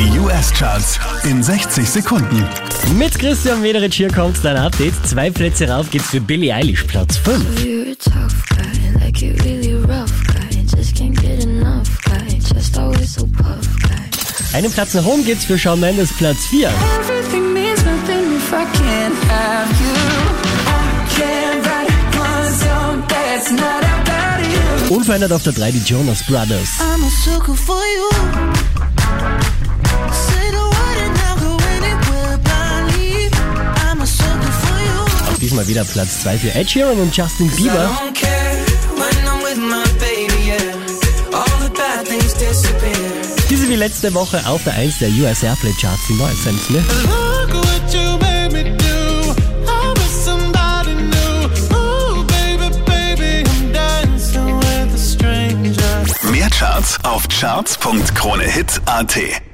Die US-Charts in 60 Sekunden. Mit Christian Mederich hier kommt dein Update. Zwei Plätze rauf geht's für Billie Eilish, Platz 5. You're a tough guy, like you really rough guy. Just can't get enough guy, just always so puff guy. Einen Platz nach oben geht's für Shawn Mendes, Platz 4. Everything means nothing if I can't have you. I can't write one song that's not about you. Unverändert auf der 3 die Jonas Brothers. I'm a sucker for you. Diesmal wieder Platz 2 für Ed Sheeran und Justin Bieber. Diese wie letzte Woche auf der 1 der US Airplay Charts, die neue Sam Smith. Mehr Charts auf charts.kronehit.at.